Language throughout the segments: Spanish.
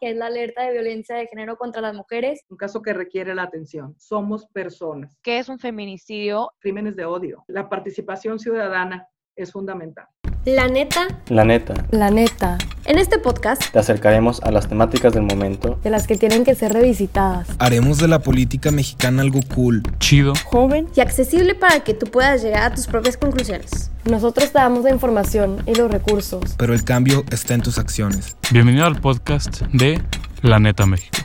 que es la alerta de violencia de género contra las mujeres. Un caso que requiere la atención. Somos personas. ¿Qué es un feminicidio? Crímenes de odio. La participación ciudadana es fundamental. La neta. La neta. La neta. En este podcast te acercaremos a las temáticas del momento, de las que tienen que ser revisitadas. Haremos de la política mexicana algo cool, chido, joven y accesible para que tú puedas llegar a tus propias conclusiones. Nosotros te damos la información y los recursos. Pero el cambio está en tus acciones. Bienvenido al podcast de La Neta México.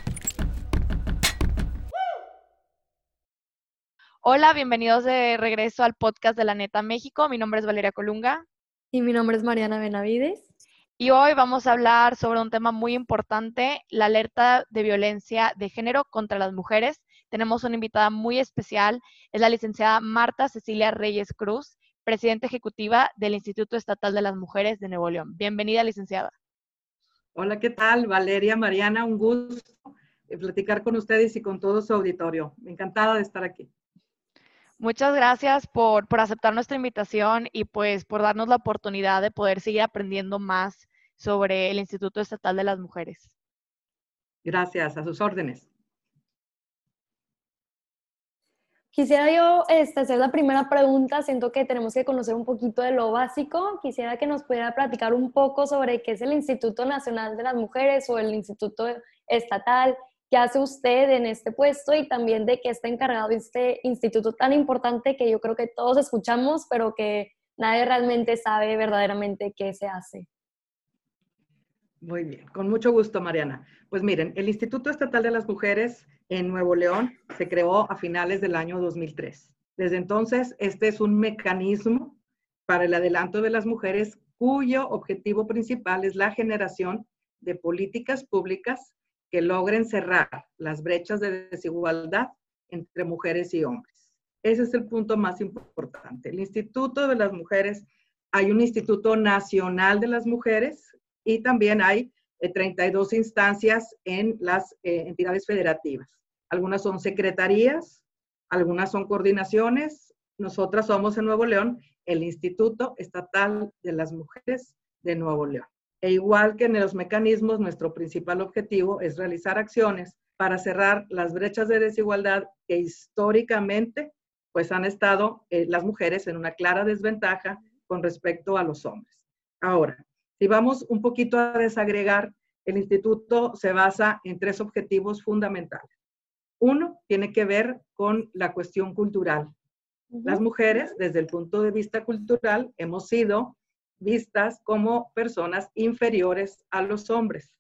Hola, bienvenidos de regreso al podcast de La Neta México. Mi nombre es Valeria Colunga. Y mi nombre es Mariana Benavides. Y hoy vamos a hablar sobre un tema muy importante, la alerta de violencia de género contra las mujeres. Tenemos una invitada muy especial, es la licenciada Marta Cecilia Reyes Cruz, presidenta ejecutiva del Instituto Estatal de las Mujeres de Nuevo León. Bienvenida, licenciada. Hola, ¿qué tal? Valeria, Mariana, un gusto platicar con ustedes y con todo su auditorio. Encantada de estar aquí. Muchas gracias por, aceptar nuestra invitación y pues por darnos la oportunidad de poder seguir aprendiendo más sobre el Instituto Estatal de las Mujeres. Gracias, a sus órdenes. Quisiera yo este, hacer la primera pregunta. Siento que tenemos que conocer un poquito de lo básico. Quisiera que nos pudiera platicar un poco sobre qué es el Instituto Nacional de las Mujeres o el Instituto Estatal qué hace usted en este puesto y también de qué está encargado este instituto tan importante que yo creo que todos escuchamos, pero que nadie realmente sabe verdaderamente qué se hace. Muy bien, con mucho gusto, Mariana. Pues miren, el Instituto Estatal de las Mujeres en Nuevo León se creó a finales del año 2003. Desde entonces, este es un mecanismo para el adelanto de las mujeres cuyo objetivo principal es la generación de políticas públicas que logren cerrar las brechas de desigualdad entre mujeres y hombres. Ese es el punto más importante. El Instituto de las Mujeres, hay un Instituto Nacional de las Mujeres y también hay 32 eh, instancias en las eh, entidades federativas. Algunas son secretarías, algunas son coordinaciones. Nosotras somos en Nuevo León el Instituto Estatal de las Mujeres de Nuevo León. E igual que en los mecanismos, nuestro principal objetivo es realizar acciones para cerrar las brechas de desigualdad que históricamente pues han estado eh, las mujeres en una clara desventaja con respecto a los hombres. Ahora, si vamos un poquito a desagregar, el instituto se basa en tres objetivos fundamentales. Uno tiene que ver con la cuestión cultural. Las mujeres, desde el punto de vista cultural, hemos sido vistas como personas inferiores a los hombres.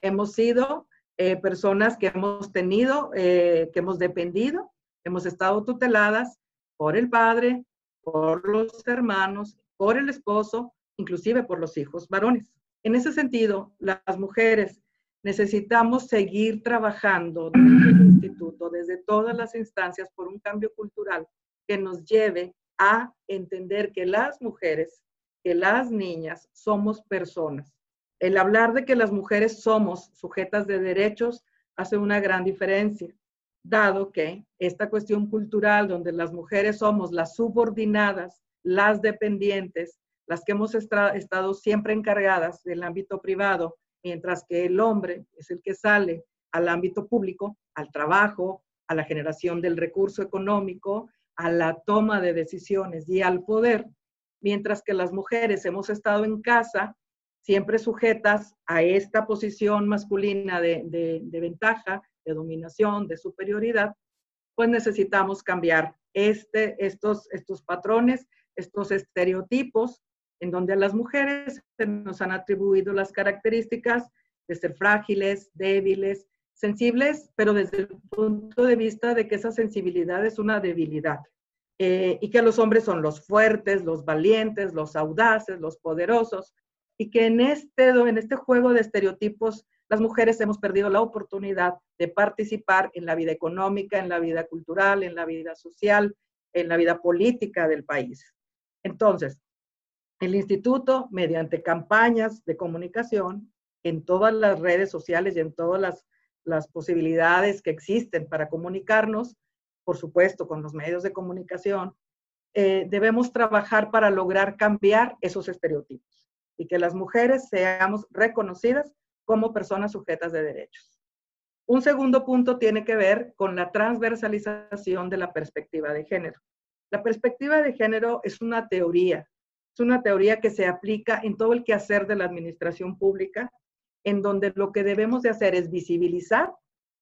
Hemos sido eh, personas que hemos tenido, eh, que hemos dependido, hemos estado tuteladas por el padre, por los hermanos, por el esposo, inclusive por los hijos varones. En ese sentido, las mujeres necesitamos seguir trabajando desde el instituto, desde todas las instancias, por un cambio cultural que nos lleve a entender que las mujeres que las niñas somos personas. El hablar de que las mujeres somos sujetas de derechos hace una gran diferencia, dado que esta cuestión cultural donde las mujeres somos las subordinadas, las dependientes, las que hemos estado siempre encargadas del ámbito privado, mientras que el hombre es el que sale al ámbito público, al trabajo, a la generación del recurso económico, a la toma de decisiones y al poder, mientras que las mujeres hemos estado en casa siempre sujetas a esta posición masculina de, ventaja, de dominación, de superioridad, pues necesitamos cambiar este, estos, estos patrones, estos estereotipos, en donde a las mujeres se nos han atribuido las características de ser frágiles, débiles, sensibles, pero desde el punto de vista de que esa sensibilidad es una debilidad. Eh, y que los hombres son los fuertes, los valientes, los audaces, los poderosos, y que en este, en este juego de estereotipos las mujeres hemos perdido la oportunidad de participar en la vida económica, en la vida cultural, en la vida social, en la vida política del país. Entonces, el instituto, mediante campañas de comunicación en todas las redes sociales y en todas las, las posibilidades que existen para comunicarnos, por supuesto, con los medios de comunicación, eh, debemos trabajar para lograr cambiar esos estereotipos y que las mujeres seamos reconocidas como personas sujetas de derechos. Un segundo punto tiene que ver con la transversalización de la perspectiva de género. La perspectiva de género es una teoría, es una teoría que se aplica en todo el quehacer de la administración pública, en donde lo que debemos de hacer es visibilizar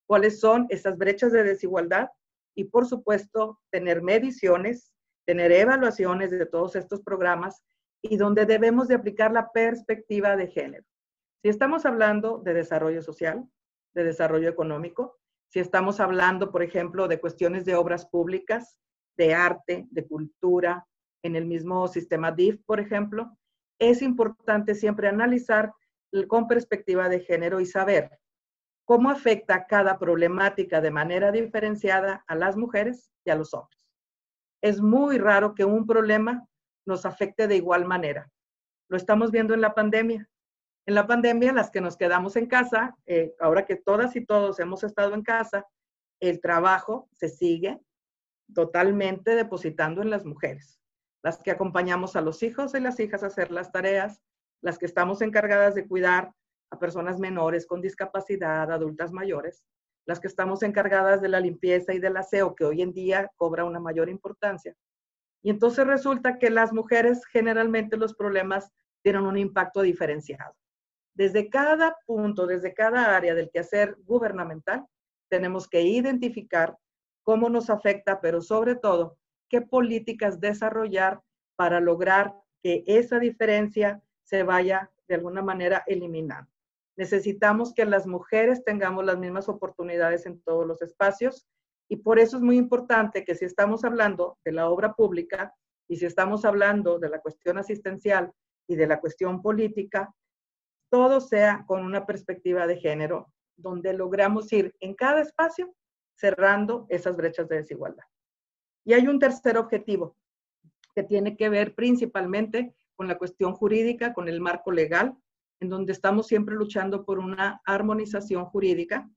cuáles son esas brechas de desigualdad y, por supuesto, tener mediciones, tener evaluaciones de todos estos programas y donde debemos de aplicar la perspectiva de género. Si estamos hablando de desarrollo social, de desarrollo económico, si estamos hablando, por ejemplo, de cuestiones de obras públicas, de arte, de cultura, en el mismo sistema DIF, por ejemplo, es importante siempre analizar con perspectiva de género y saber cómo afecta cada problemática de manera diferenciada a las mujeres y a los hombres. Es muy raro que un problema nos afecte de igual manera. Lo estamos viendo en la pandemia. En la pandemia, las que nos quedamos en casa, eh, ahora que todas y todos hemos estado en casa, el trabajo se sigue totalmente depositando en las mujeres, las que acompañamos a los hijos y las hijas a hacer las tareas, las que estamos encargadas de cuidar a personas menores con discapacidad, adultas mayores, las que estamos encargadas de la limpieza y del aseo, que hoy en día cobra una mayor importancia. Y entonces resulta que las mujeres generalmente los problemas tienen un impacto diferenciado. Desde cada punto, desde cada área del quehacer gubernamental, tenemos que identificar cómo nos afecta, pero sobre todo, qué políticas desarrollar para lograr que esa diferencia se vaya de alguna manera eliminando. Necesitamos que las mujeres tengamos las mismas oportunidades en todos los espacios y por eso es muy importante que si estamos hablando de la obra pública y si estamos hablando de la cuestión asistencial y de la cuestión política, todo sea con una perspectiva de género, donde logramos ir en cada espacio cerrando esas brechas de desigualdad. Y hay un tercer objetivo que tiene que ver principalmente con la cuestión jurídica, con el marco legal, en donde estamos siempre luchando por una armonización jurídica.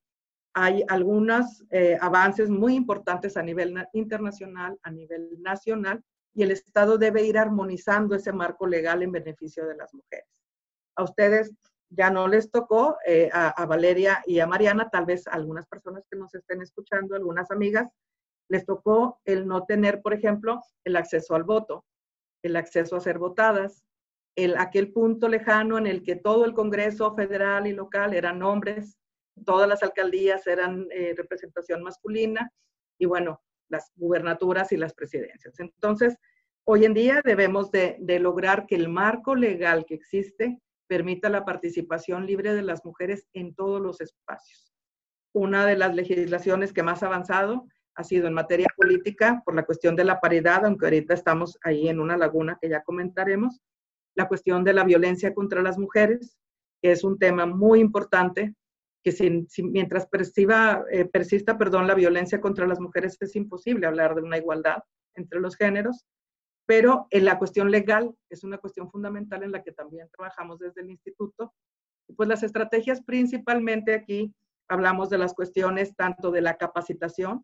Hay algunos eh, avances muy importantes a nivel internacional, a nivel nacional, y el Estado debe ir armonizando ese marco legal en beneficio de las mujeres. A ustedes ya no les tocó eh, a, Valeria y a Mariana, tal vez a algunas personas que nos estén escuchando, algunas amigas, les tocó el no tener, por ejemplo, el acceso al voto, el acceso a ser votadas, el, aquel punto lejano en el que todo el Congreso federal y local eran hombres, todas las alcaldías eran eh, representación masculina y bueno, las gubernaturas y las presidencias. Entonces, hoy en día debemos de lograr que el marco legal que existe permita la participación libre de las mujeres en todos los espacios. Una de las legislaciones que más ha avanzado ha sido en materia política por la cuestión de la paridad, aunque ahorita estamos ahí en una laguna que ya comentaremos, la cuestión de la violencia contra las mujeres, que es un tema muy importante, que mientras eh, persista perdón, la violencia contra las mujeres es imposible hablar de una igualdad entre los géneros pero en la cuestión legal es una cuestión fundamental en la que también trabajamos desde el instituto. Pues las estrategias principalmente aquí hablamos de las cuestiones tanto de la capacitación,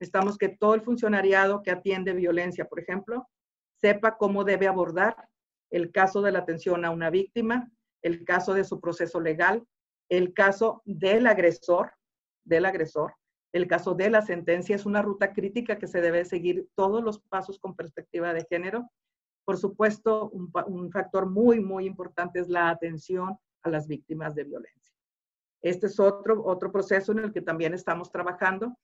estamos que todo el funcionariado que atiende violencia, por ejemplo, sepa cómo debe abordar el caso de la atención a una víctima, el caso de su proceso legal, el caso del agresor, del agresor, el caso de la sentencia es una ruta crítica que se debe seguir todos los pasos con perspectiva de género. Por supuesto, un, factor muy, muy importante es la atención a las víctimas de violencia. Este es otro, otro proceso en el que también estamos trabajando.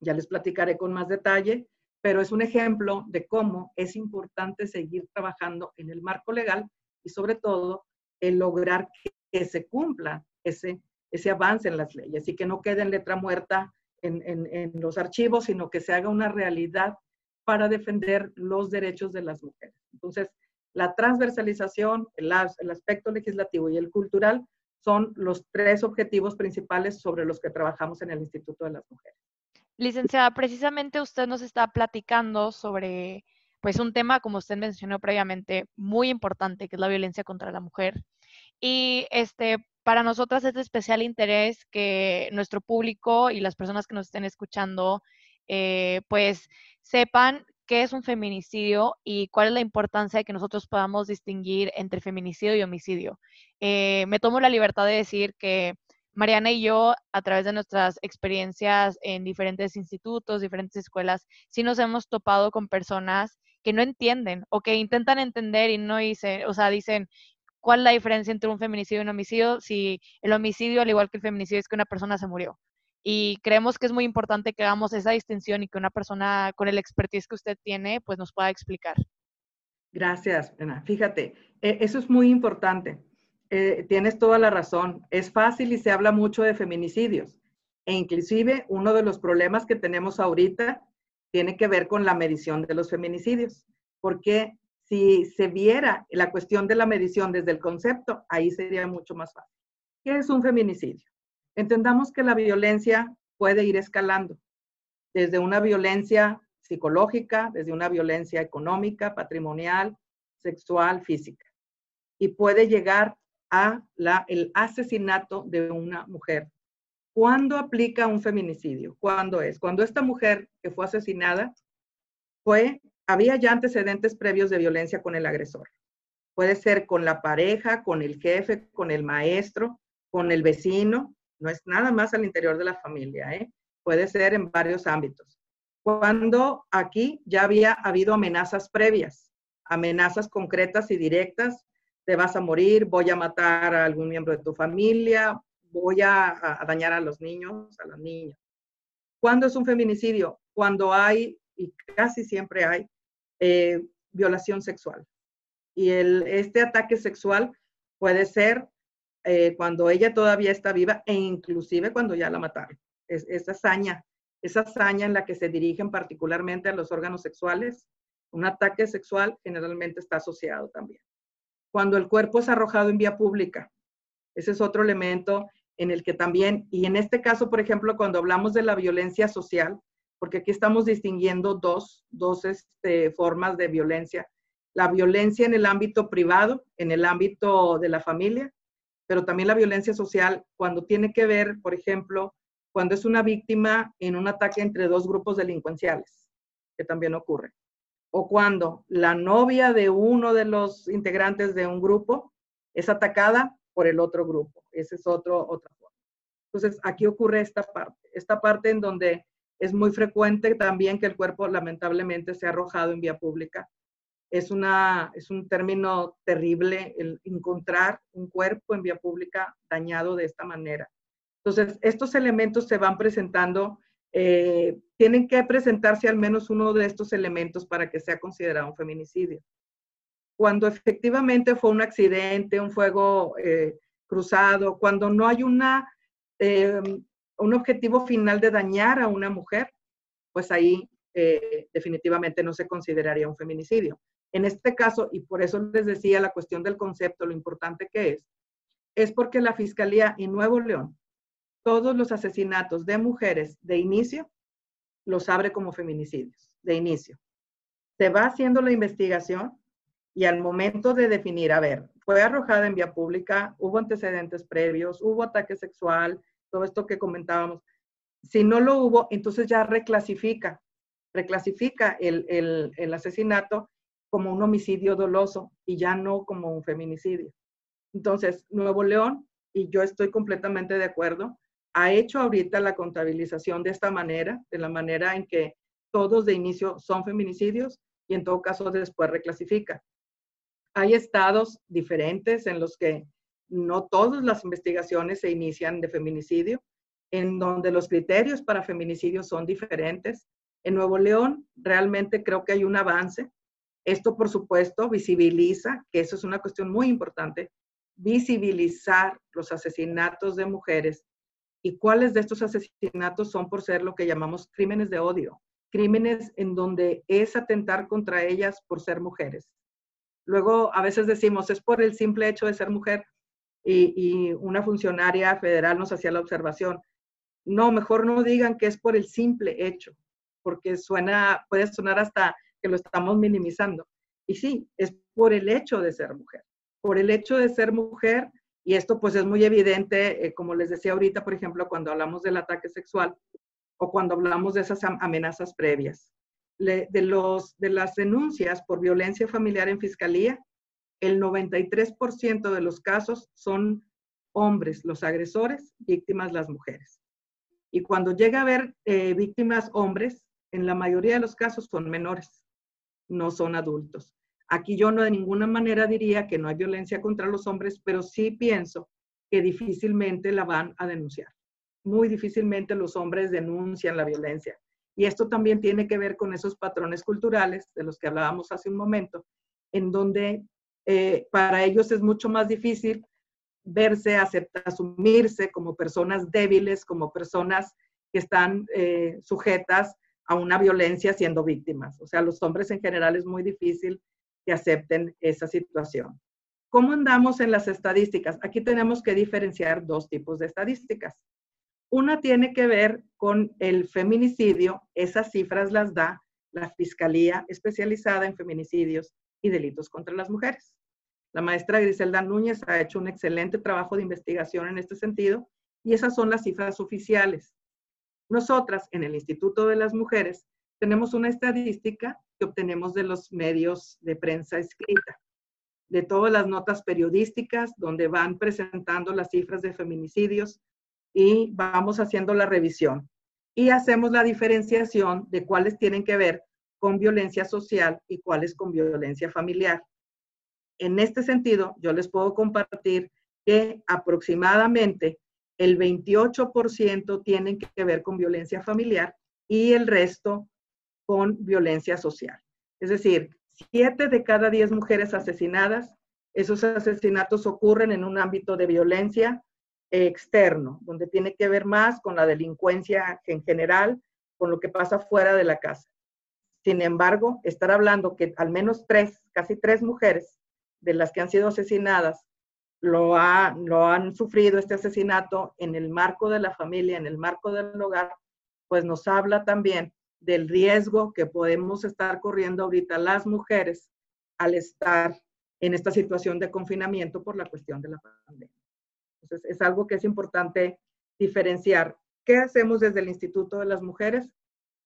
Ya les platicaré con más detalle, pero es un ejemplo de cómo es importante seguir trabajando en el marco legal y sobre todo el lograr que, se cumpla ese, ese avance en las leyes y que no quede en letra muerta en, los archivos, sino que se haga una realidad para defender los derechos de las mujeres. Entonces, la transversalización, el, el, aspecto legislativo y el cultural son los tres objetivos principales sobre los que trabajamos en el Instituto de las Mujeres. Licenciada, precisamente usted nos está platicando sobre pues un tema, como usted mencionó previamente, muy importante, que es la violencia contra la mujer. Y este, para nosotras es de especial interés que nuestro público y las personas que nos estén escuchando, eh, pues sepan qué es un feminicidio y cuál es la importancia de que nosotros podamos distinguir entre feminicidio y homicidio. Eh, me tomo la libertad de decir que Mariana y yo, a través de nuestras experiencias en diferentes institutos, diferentes escuelas, sí nos hemos topado con personas que no entienden o que intentan entender y no dicen, o sea, dicen, ¿cuál es la diferencia entre un feminicidio y un homicidio? Si el homicidio, al igual que el feminicidio, es que una persona se murió. Y creemos que es muy importante que hagamos esa distinción y que una persona con el expertise que usted tiene, pues nos pueda explicar. Gracias, Ana. Fíjate, e, eso es muy importante. Eh, tienes toda la razón. Es fácil y se habla mucho de feminicidios. E inclusive uno de los problemas que tenemos ahorita tiene que ver con la medición de los feminicidios. Porque si se viera la cuestión de la medición desde el concepto, ahí sería mucho más fácil. ¿Qué es un feminicidio? Entendamos que la violencia puede ir escalando desde una violencia psicológica, desde una violencia económica, patrimonial, sexual, física. Y puede llegar la, el asesinato de una mujer. ¿Cuándo aplica un feminicidio? ¿Cuándo es? Cuando esta mujer que fue asesinada fue, había ya antecedentes previos de violencia con el agresor. Puede ser con la pareja, con el jefe, con el maestro, con el vecino. No es nada más al interior de la familia, ¿eh? Puede ser en varios ámbitos. Cuando aquí ya había habido amenazas previas, amenazas concretas y directas te vas a morir, voy a matar a algún miembro de tu familia, voy a, dañar a los niños, a las niñas. ¿Cuándo es un feminicidio? Cuando hay, y casi siempre hay, eh, violación sexual. Y este ataque sexual puede ser eh, cuando ella todavía está viva e inclusive cuando ya la mataron. Es, esa hazaña, esa hazaña en la que se dirigen particularmente a los órganos sexuales, un ataque sexual generalmente está asociado también cuando el cuerpo es arrojado en vía pública. Ese es otro elemento en el que también, y en este caso, por ejemplo, cuando hablamos de la violencia social, porque aquí estamos distinguiendo dos, dos este, formas de violencia. La violencia en el ámbito privado, en el ámbito de la familia, pero también la violencia social cuando tiene que ver, por ejemplo, cuando es una víctima en un ataque entre dos grupos delincuenciales, que también ocurre o cuando la novia de uno de los integrantes de un grupo es atacada por el otro grupo. Ese es otro, otra forma. Entonces, aquí ocurre esta parte, esta parte en donde es muy frecuente también que el cuerpo lamentablemente sea arrojado en vía pública. Es, una, es un término terrible el encontrar un cuerpo en vía pública dañado de esta manera. Entonces, estos elementos se van presentando eh, tienen que presentarse al menos uno de estos elementos para que sea considerado un feminicidio. Cuando efectivamente fue un accidente, un fuego eh, cruzado, cuando no hay una, eh, un objetivo final de dañar a una mujer, pues ahí definitivamente no se consideraría un feminicidio. En este caso, y por eso les decía la cuestión del concepto, lo importante que es, es porque la Fiscalía en Nuevo León todos los asesinatos de mujeres de inicio los abre como feminicidios, de inicio. Se va haciendo la investigación y al momento de definir, a ver, fue arrojada en vía pública, hubo antecedentes previos, hubo ataque sexual, todo esto que comentábamos. Si no lo hubo, entonces ya reclasifica, reclasifica el, el asesinato como un homicidio doloso y ya no como un feminicidio. Entonces, Nuevo León, y yo estoy completamente de acuerdo, ha hecho ahorita la contabilización de esta manera, de la manera en que todos de inicio son feminicidios y en todo caso después reclasifica. Hay estados diferentes en los que no todas las investigaciones se inician de feminicidio, en donde los criterios para feminicidio son diferentes. En Nuevo León realmente creo que hay un avance. Esto, por supuesto, visibiliza, que eso es una cuestión muy importante, visibilizar los asesinatos de mujeres y cuáles de estos asesinatos son por ser lo que llamamos crímenes de odio, crímenes en donde es atentar contra ellas por ser mujeres. Luego a veces decimos, es por el simple hecho de ser mujer y, una funcionaria federal nos hacía la observación. No, mejor no digan que es por el simple hecho, porque suena, puede sonar hasta que lo estamos minimizando. Y sí, es por el hecho de ser mujer. Por el hecho de ser mujer, y esto pues es muy evidente, eh, como les decía ahorita, por ejemplo, cuando hablamos del ataque sexual o cuando hablamos de esas amenazas previas. de, los, de las denuncias por violencia familiar en fiscalía, el 93% de los casos son hombres los agresores, víctimas las mujeres. Y cuando llega a haber eh, víctimas hombres, en la mayoría de los casos son menores, no son adultos. Aquí yo no de ninguna manera diría que no hay violencia contra los hombres, pero sí pienso que difícilmente la van a denunciar. Muy difícilmente los hombres denuncian la violencia. Y esto también tiene que ver con esos patrones culturales de los que hablábamos hace un momento, en donde eh, para ellos es mucho más difícil verse, asumirse como personas débiles, como personas que están eh, sujetas a una violencia siendo víctimas. O sea, los hombres en general es muy difícil que acepten esa situación. ¿Cómo andamos en las estadísticas? Aquí tenemos que diferenciar dos tipos de estadísticas. Una tiene que ver con el feminicidio, esas cifras las da la Fiscalía especializada en feminicidios y delitos contra las mujeres. La maestra Griselda Núñez ha hecho un excelente trabajo de investigación en este sentido y esas son las cifras oficiales. Nosotras, en el Instituto de las Mujeres, tenemos una estadística que obtenemos de los medios de prensa escrita, de todas las notas periodísticas donde van presentando las cifras de feminicidios y vamos haciendo la revisión. Y hacemos la diferenciación de cuáles tienen que ver con violencia social y cuáles con violencia familiar. En este sentido, yo les puedo compartir que aproximadamente el 28% tienen que ver con violencia familiar y el resto con violencia social. Es decir, siete de cada diez mujeres asesinadas, esos asesinatos ocurren en un ámbito de violencia externo, donde tiene que ver más con la delincuencia en general, con lo que pasa fuera de la casa. Sin embargo, estar hablando que al menos tres, casi tres mujeres de las que han sido asesinadas lo, ha, lo han sufrido este asesinato en el marco de la familia, en el marco del hogar, pues nos habla también del riesgo que podemos estar corriendo ahorita las mujeres al estar en esta situación de confinamiento por la cuestión de la pandemia. Entonces, es algo que es importante diferenciar. ¿Qué hacemos desde el Instituto de las Mujeres?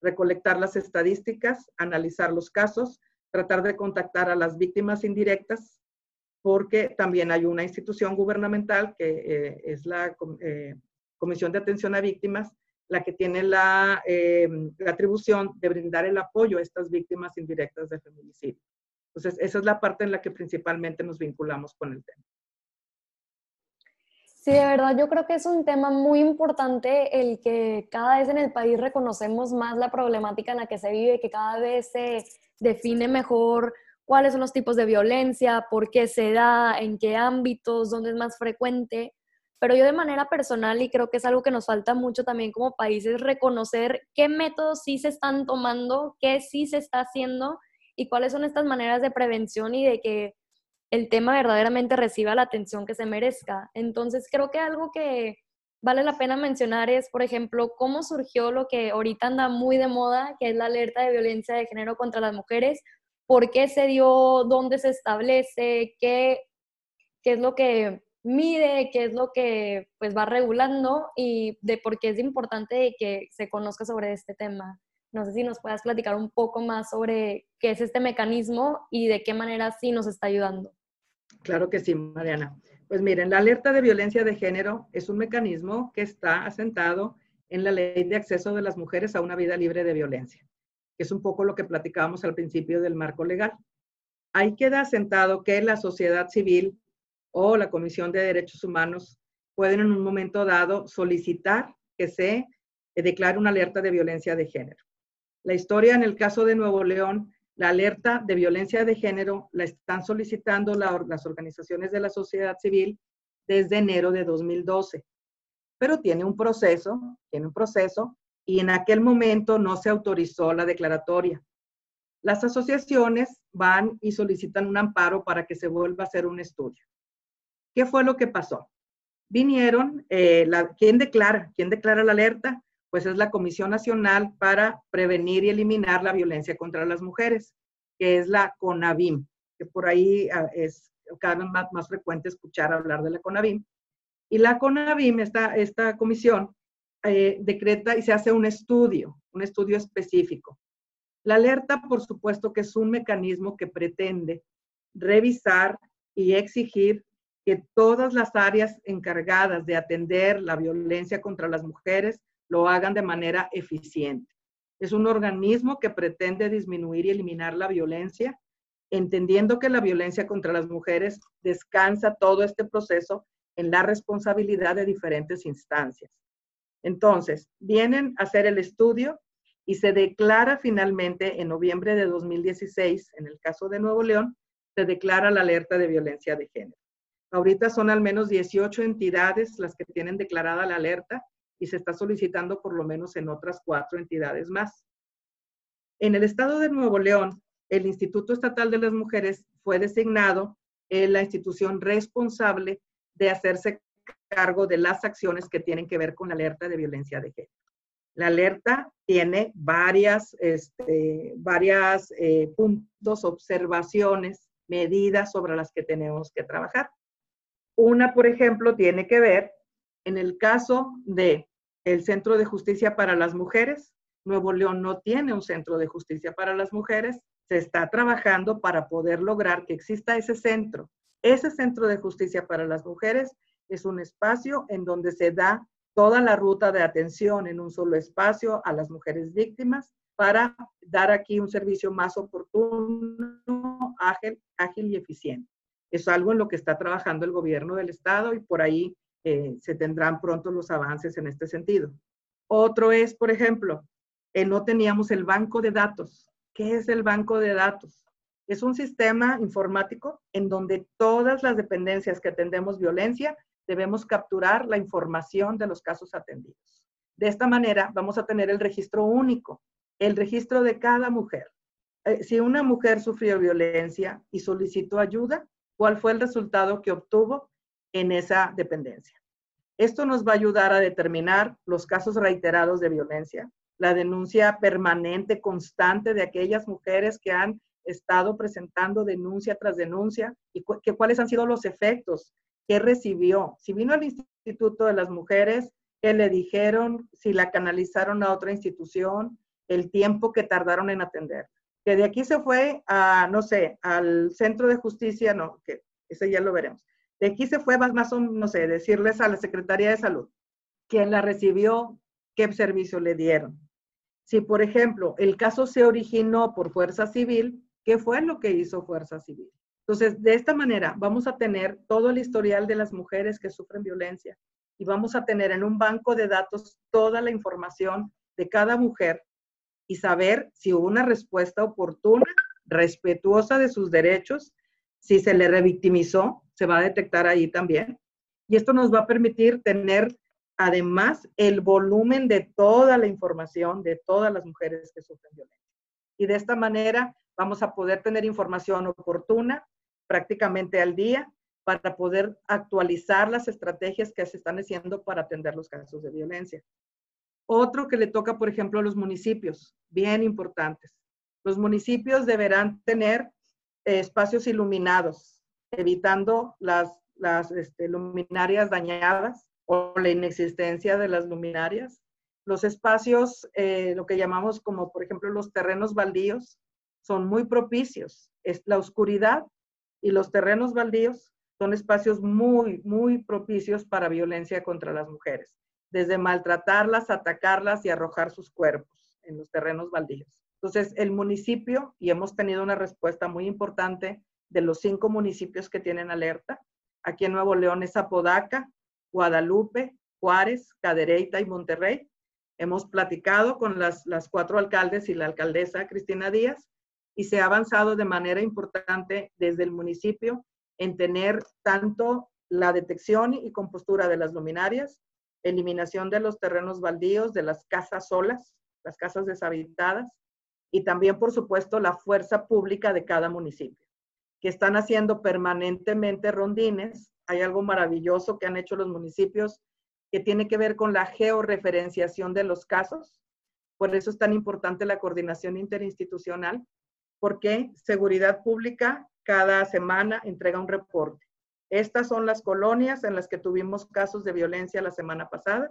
Recolectar las estadísticas, analizar los casos, tratar de contactar a las víctimas indirectas, porque también hay una institución gubernamental que eh, es la eh, Comisión de Atención a Víctimas, la que tiene la, eh, la, atribución de brindar el apoyo a estas víctimas indirectas de feminicidio. Entonces, esa es la parte en la que principalmente nos vinculamos con el tema. Sí, de verdad, yo creo que es un tema muy importante el que cada vez en el país reconocemos más la problemática en la que se vive, que cada vez se define mejor cuáles son los tipos de violencia, por qué se da, en qué ámbitos, dónde es más frecuente. Pero yo de manera personal, y creo que es algo que nos falta mucho también como países, reconocer qué métodos sí se están tomando, qué sí se está haciendo y cuáles son estas maneras de prevención y de que el tema verdaderamente reciba la atención que se merezca. Entonces, creo que algo que vale la pena mencionar es, por ejemplo, cómo surgió lo que ahorita anda muy de moda, que es la alerta de violencia de género contra las mujeres, por qué se dio, dónde se establece, qué, qué es lo que mide, qué es lo que pues va regulando y de por qué es importante que se conozca sobre este tema. No sé si nos puedas platicar un poco más sobre qué es este mecanismo y de qué manera sí nos está ayudando. Claro que sí, Mariana. Pues miren, la alerta de violencia de género es un mecanismo que está asentado en la ley de acceso de las mujeres a una vida libre de violencia, que es un poco lo que platicábamos al principio del marco legal. Ahí queda asentado que la sociedad civil o la Comisión de Derechos Humanos pueden en un momento dado solicitar que se declare una alerta de violencia de género. La historia en el caso de Nuevo León, la alerta de violencia de género la están solicitando las organizaciones de la sociedad civil desde enero de 2012, pero tiene un proceso, tiene un proceso y en aquel momento no se autorizó la declaratoria. Las asociaciones van y solicitan un amparo para que se vuelva a hacer un estudio. ¿Qué fue lo que pasó? Vinieron, eh, la, ¿quién declara? ¿Quién declara la alerta? Pues es la Comisión Nacional para Prevenir y Eliminar la Violencia contra las Mujeres, que es la CONAVIM, que por ahí ah, es cada vez más, más frecuente escuchar hablar de la CONAVIM. Y la CONAVIM, esta, esta comisión, eh, decreta y se hace un estudio, un estudio específico. La alerta, por supuesto, que es un mecanismo que pretende revisar y exigir que todas las áreas encargadas de atender la violencia contra las mujeres lo hagan de manera eficiente. Es un organismo que pretende disminuir y eliminar la violencia, entendiendo que la violencia contra las mujeres descansa todo este proceso en la responsabilidad de diferentes instancias. Entonces, vienen a hacer el estudio y se declara finalmente en noviembre de 2016, en el caso de Nuevo León, se declara la alerta de violencia de género. Ahorita son al menos 18 entidades las que tienen declarada la alerta y se está solicitando por lo menos en otras cuatro entidades más. En el estado de Nuevo León, el Instituto Estatal de las Mujeres fue designado en la institución responsable de hacerse cargo de las acciones que tienen que ver con la alerta de violencia de género. La alerta tiene varias, este, varias eh, puntos, observaciones, medidas sobre las que tenemos que trabajar. Una, por ejemplo, tiene que ver en el caso de el Centro de Justicia para las Mujeres. Nuevo León no tiene un centro de justicia para las mujeres. Se está trabajando para poder lograr que exista ese centro. Ese centro de justicia para las mujeres es un espacio en donde se da toda la ruta de atención en un solo espacio a las mujeres víctimas para dar aquí un servicio más oportuno, ágil, ágil y eficiente. Es algo en lo que está trabajando el gobierno del estado y por ahí eh, se tendrán pronto los avances en este sentido. Otro es, por ejemplo, eh, no teníamos el banco de datos. ¿Qué es el banco de datos? Es un sistema informático en donde todas las dependencias que atendemos violencia debemos capturar la información de los casos atendidos. De esta manera vamos a tener el registro único, el registro de cada mujer. Eh, si una mujer sufrió violencia y solicitó ayuda, ¿cuál fue el resultado que obtuvo en esa dependencia? Esto nos va a ayudar a determinar los casos reiterados de violencia, la denuncia permanente, constante de aquellas mujeres que han estado presentando denuncia tras denuncia y que, cuáles han sido los efectos que recibió. Si vino al Instituto de las Mujeres, ¿qué le dijeron? Si la canalizaron a otra institución, el tiempo que tardaron en atender. Que de aquí se fue a, no sé, al Centro de Justicia, no, que ese ya lo veremos. De aquí se fue más, más o no sé, decirles a la Secretaría de Salud quién la recibió, qué servicio le dieron. Si, por ejemplo, el caso se originó por fuerza civil, ¿qué fue lo que hizo fuerza civil? Entonces, de esta manera vamos a tener todo el historial de las mujeres que sufren violencia y vamos a tener en un banco de datos toda la información de cada mujer y saber si hubo una respuesta oportuna, respetuosa de sus derechos, si se le revictimizó, se va a detectar ahí también. Y esto nos va a permitir tener además el volumen de toda la información de todas las mujeres que sufren violencia. Y de esta manera vamos a poder tener información oportuna, prácticamente al día para poder actualizar las estrategias que se están haciendo para atender los casos de violencia. Otro que le toca, por ejemplo, a los municipios, bien importantes. Los municipios deberán tener eh, espacios iluminados, evitando las, este, luminarias dañadas o la inexistencia de las luminarias. Los espacios, eh, lo que llamamos como, por ejemplo, los terrenos baldíos, son muy propicios. Es la oscuridad y los terrenos baldíos son espacios muy, muy propicios para violencia contra las mujeres, desde maltratarlas, atacarlas y arrojar sus cuerpos en los terrenos baldíos. Entonces, el municipio, y hemos tenido una respuesta muy importante de los cinco municipios que tienen alerta, aquí en Nuevo León es Apodaca, Guadalupe, Juárez, Cadereyta y Monterrey. Hemos platicado con las, las cuatro alcaldes y la alcaldesa Cristina Díaz y se ha avanzado de manera importante desde el municipio en tener tanto la detección y compostura de las luminarias, eliminación de los terrenos baldíos, de las casas solas, las casas deshabitadas, y también, por supuesto, la fuerza pública de cada municipio, que están haciendo permanentemente rondines. Hay algo maravilloso que han hecho los municipios que tiene que ver con la georreferenciación de los casos. Por eso es tan importante la coordinación interinstitucional porque Seguridad Pública cada semana entrega un reporte. Estas son las colonias en las que tuvimos casos de violencia la semana pasada,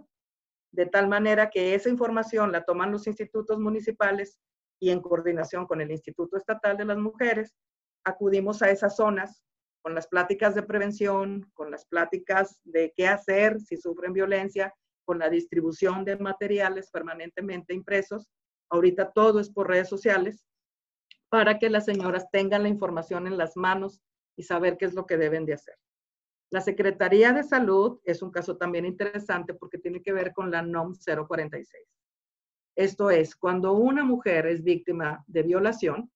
de tal manera que esa información la toman los institutos municipales y en coordinación con el Instituto Estatal de las Mujeres, acudimos a esas zonas con las pláticas de prevención, con las pláticas de qué hacer si sufren violencia, con la distribución de materiales permanentemente impresos. Ahorita todo es por redes sociales para que las señoras tengan la información en las manos y saber qué es lo que deben de hacer. La Secretaría de Salud es un caso también interesante porque tiene que ver con la NOM 046. Esto es, cuando una mujer es víctima de violación,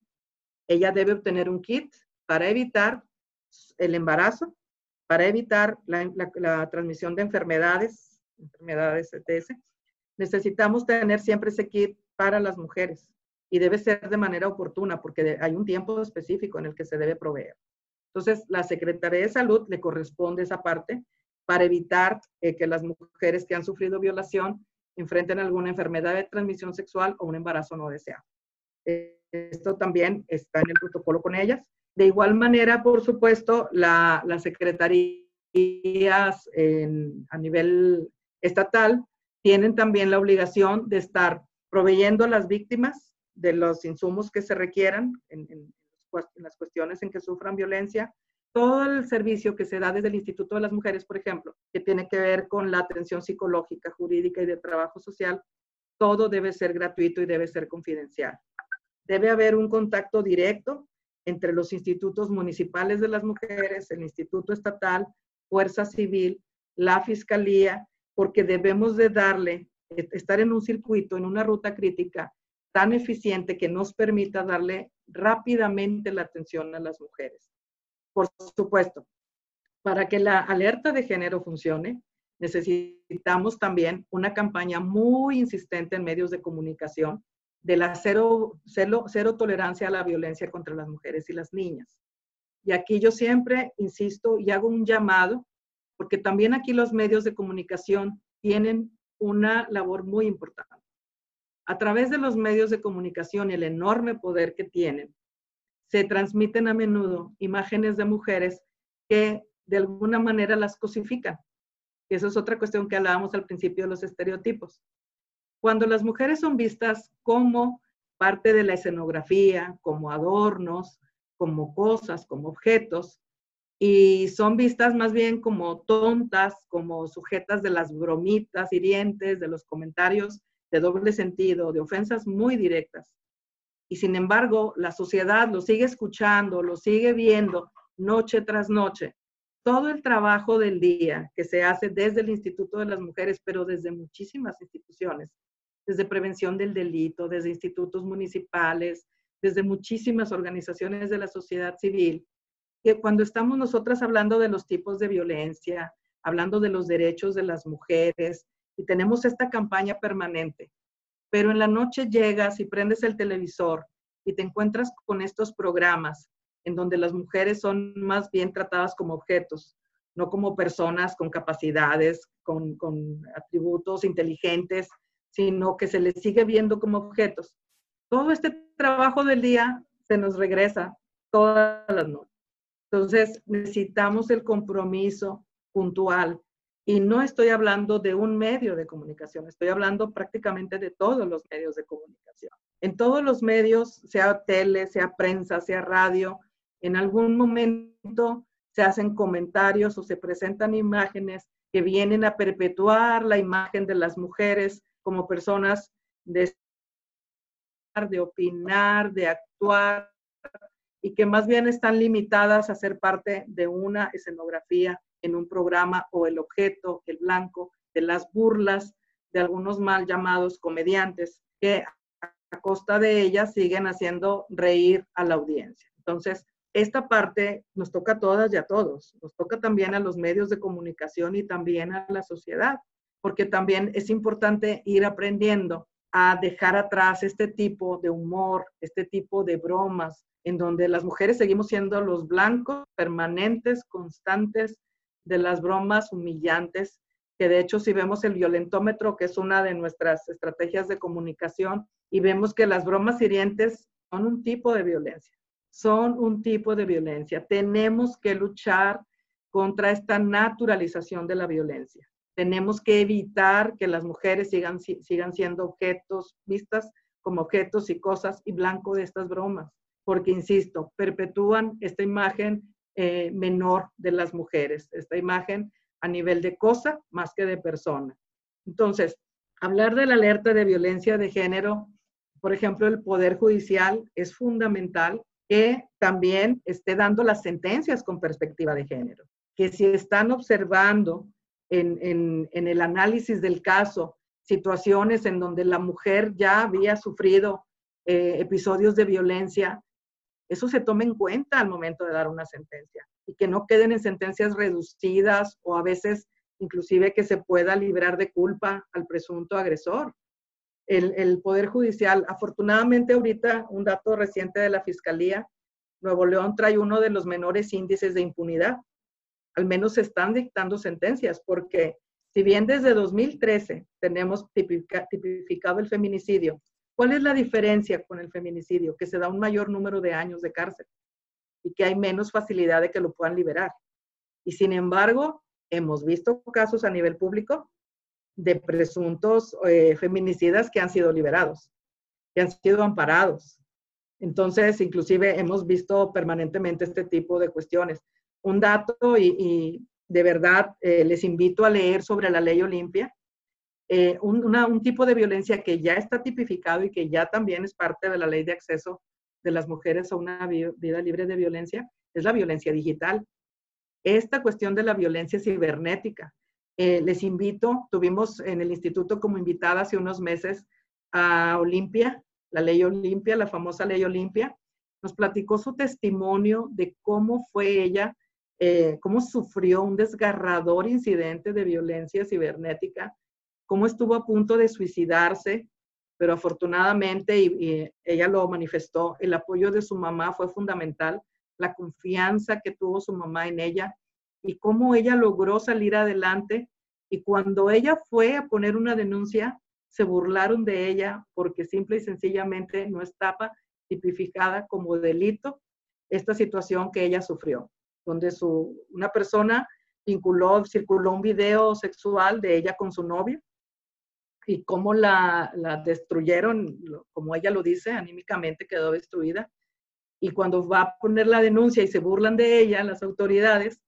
ella debe obtener un kit para evitar el embarazo, para evitar la, transmisión de enfermedades, enfermedades ETS. Necesitamos tener siempre ese kit para las mujeres y debe ser de manera oportuna porque hay un tiempo específico en el que se debe proveer. Entonces, la Secretaría de Salud le corresponde esa parte para evitar eh, que las mujeres que han sufrido violación enfrenten alguna enfermedad de transmisión sexual o un embarazo no deseado. esto también está en el protocolo con ellas. De igual manera, por supuesto, las la secretarías a nivel estatal tienen también la obligación de estar proveyendo a las víctimas de los insumos que se requieran en, en las cuestiones en que sufran violencia, todo el servicio que se da desde el Instituto de las Mujeres, por ejemplo, que tiene que ver con la atención psicológica, jurídica y de trabajo social, todo debe ser gratuito y debe ser confidencial. Debe haber un contacto directo entre los institutos municipales de las mujeres, el Instituto Estatal, Fuerza Civil, la Fiscalía, porque debemos de darle, estar en un circuito, en una ruta crítica tan eficiente que nos permita darle rápidamente la atención a las mujeres. Por supuesto, para que la alerta de género funcione, necesitamos también una campaña muy insistente en medios de comunicación de la cero, cero, cero, tolerancia a la violencia contra las mujeres y las niñas. Y aquí yo siempre insisto y hago un llamado, porque también aquí los medios de comunicación tienen una labor muy importante a través de los medios de comunicación y el enorme poder que tienen, se transmiten a menudo imágenes de mujeres que de alguna manera las cosifican. Y eso es otra cuestión que hablábamos al principio de los estereotipos. Cuando las mujeres son vistas como parte de la escenografía, como adornos, como cosas, como objetos, y son vistas más bien como tontas, como sujetas de las bromitas hirientes, de los comentarios de doble sentido, de ofensas muy directas. Y sin embargo, la sociedad lo sigue escuchando, lo sigue viendo noche tras noche. Todo el trabajo del día que se hace desde el Instituto de las Mujeres, pero desde muchísimas instituciones, desde prevención del delito, desde institutos municipales, desde muchísimas organizaciones de la sociedad civil, que cuando estamos nosotras hablando de los tipos de violencia, hablando de los derechos de las mujeres, y tenemos esta campaña permanente. Pero en la noche llegas y prendes el televisor y te encuentras con estos programas en donde las mujeres son más bien tratadas como objetos, no como personas con capacidades, con, con atributos inteligentes, sino que se les sigue viendo como objetos. Todo este trabajo del día se nos regresa todas las noches. Entonces, necesitamos el compromiso puntual y no estoy hablando de un medio de comunicación, estoy hablando prácticamente de todos los medios de comunicación. En todos los medios, sea tele, sea prensa, sea radio, en algún momento se hacen comentarios o se presentan imágenes que vienen a perpetuar la imagen de las mujeres como personas de, de opinar, de actuar, y que más bien están limitadas a ser parte de una escenografía en un programa o el objeto, el blanco, de las burlas de algunos mal llamados comediantes que a costa de ellas siguen haciendo reír a la audiencia. Entonces, esta parte nos toca a todas y a todos, nos toca también a los medios de comunicación y también a la sociedad, porque también es importante ir aprendiendo a dejar atrás este tipo de humor, este tipo de bromas, en donde las mujeres seguimos siendo los blancos permanentes, constantes de las bromas humillantes, que de hecho si vemos el violentómetro, que es una de nuestras estrategias de comunicación, y vemos que las bromas hirientes son un tipo de violencia, son un tipo de violencia. Tenemos que luchar contra esta naturalización de la violencia. Tenemos que evitar que las mujeres sigan, sigan siendo objetos vistas como objetos y cosas y blanco de estas bromas, porque, insisto, perpetúan esta imagen eh, menor de las mujeres, esta imagen a nivel de cosa más que de persona. Entonces, hablar de la alerta de violencia de género, por ejemplo, el Poder Judicial es fundamental que también esté dando las sentencias con perspectiva de género, que si están observando en, el análisis del caso situaciones en donde la mujer ya había sufrido eh, episodios de violencia, eso se tome en cuenta al momento de dar una sentencia y que no queden en sentencias reducidas o a veces inclusive que se pueda librar de culpa al presunto agresor. El, el, Poder Judicial, afortunadamente ahorita un dato reciente de la Fiscalía, Nuevo León trae uno de los menores índices de impunidad. Al menos se están dictando sentencias, porque si bien desde 2013 tenemos tipificado el feminicidio, ¿cuál es la diferencia con el feminicidio? Que se da un mayor número de años de cárcel y que hay menos facilidad de que lo puedan liberar. Y sin embargo, hemos visto casos a nivel público de presuntos eh, feminicidas que han sido liberados, que han sido amparados. Entonces, inclusive hemos visto permanentemente este tipo de cuestiones. Un dato y, de verdad eh, les invito a leer sobre la ley Olimpia, eh, un, tipo de violencia que ya está tipificado y que ya también es parte de la ley de acceso de las mujeres a una vida libre de violencia, es la violencia digital esta cuestión de la violencia cibernética. Eh, les invito, tuvimos en el instituto como invitada hace unos meses a Olimpia, la ley Olimpia, la famosa ley Olimpia, nos platicó su testimonio de cómo fue ella, eh, cómo sufrió un desgarrador incidente de violencia cibernética, cómo estuvo a punto de suicidarse, pero afortunadamente, y ella lo manifestó, el apoyo de su mamá fue fundamental la confianza que tuvo su mamá en ella y cómo ella logró salir adelante. Y cuando ella fue a poner una denuncia, se burlaron de ella porque simple y sencillamente no estaba tipificada como delito esta situación que ella sufrió, donde su, una persona vinculó, circuló un video sexual de ella con su novio y cómo la, la destruyeron, como ella lo dice, anímicamente quedó destruida y cuando va a poner la denuncia y se burlan de ella las autoridades,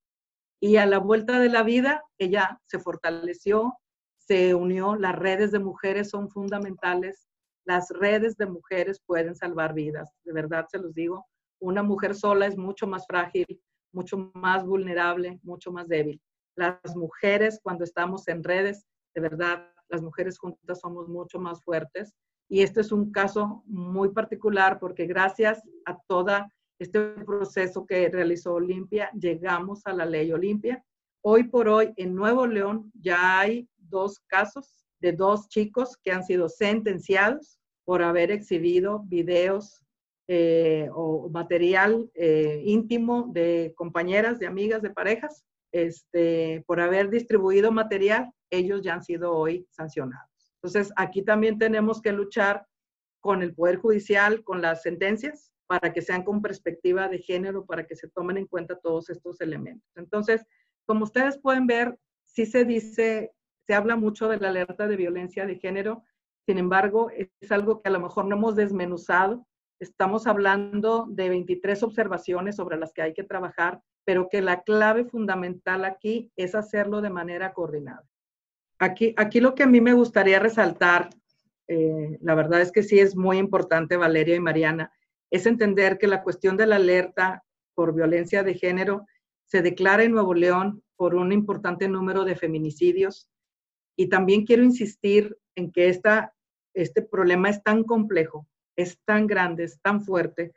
y a la vuelta de la vida ella se fortaleció, se unió, las redes de mujeres son fundamentales, las redes de mujeres pueden salvar vidas, de verdad se los digo, una mujer sola es mucho más frágil, mucho más vulnerable, mucho más débil. Las mujeres cuando estamos en redes, de verdad, las mujeres juntas somos mucho más fuertes y este es un caso muy particular porque gracias a todo este proceso que realizó Olimpia, llegamos a la ley Olimpia. Hoy por hoy en Nuevo León ya hay dos casos de dos chicos que han sido sentenciados por haber exhibido videos eh, o material eh, íntimo de compañeras, de amigas, de parejas, este, por haber distribuido material, ellos ya han sido hoy sancionados. Entonces, aquí también tenemos que luchar con el Poder Judicial, con las sentencias, para que sean con perspectiva de género, para que se tomen en cuenta todos estos elementos. Entonces, como ustedes pueden ver, sí se dice, se habla mucho de la alerta de violencia de género, sin embargo, es algo que a lo mejor no hemos desmenuzado. Estamos hablando de 23 observaciones sobre las que hay que trabajar, pero que la clave fundamental aquí es hacerlo de manera coordinada. Aquí, aquí lo que a mí me gustaría resaltar, eh, la verdad es que sí es muy importante, Valeria y Mariana, es entender que la cuestión de la alerta por violencia de género se declara en Nuevo León por un importante número de feminicidios. Y también quiero insistir en que esta, este problema es tan complejo, es tan grande, es tan fuerte,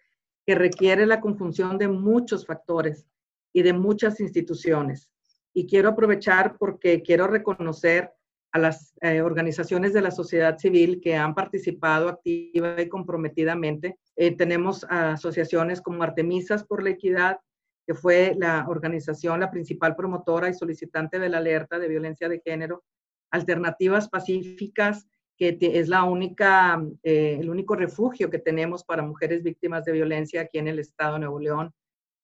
que requiere la conjunción de muchos factores y de muchas instituciones. Y quiero aprovechar porque quiero reconocer a las eh, organizaciones de la sociedad civil que han participado activa y comprometidamente. Eh, tenemos asociaciones como Artemisas por la Equidad, que fue la organización, la principal promotora y solicitante de la alerta de violencia de género. Alternativas Pacíficas, que es la única, eh, el único refugio que tenemos para mujeres víctimas de violencia aquí en el estado de Nuevo León.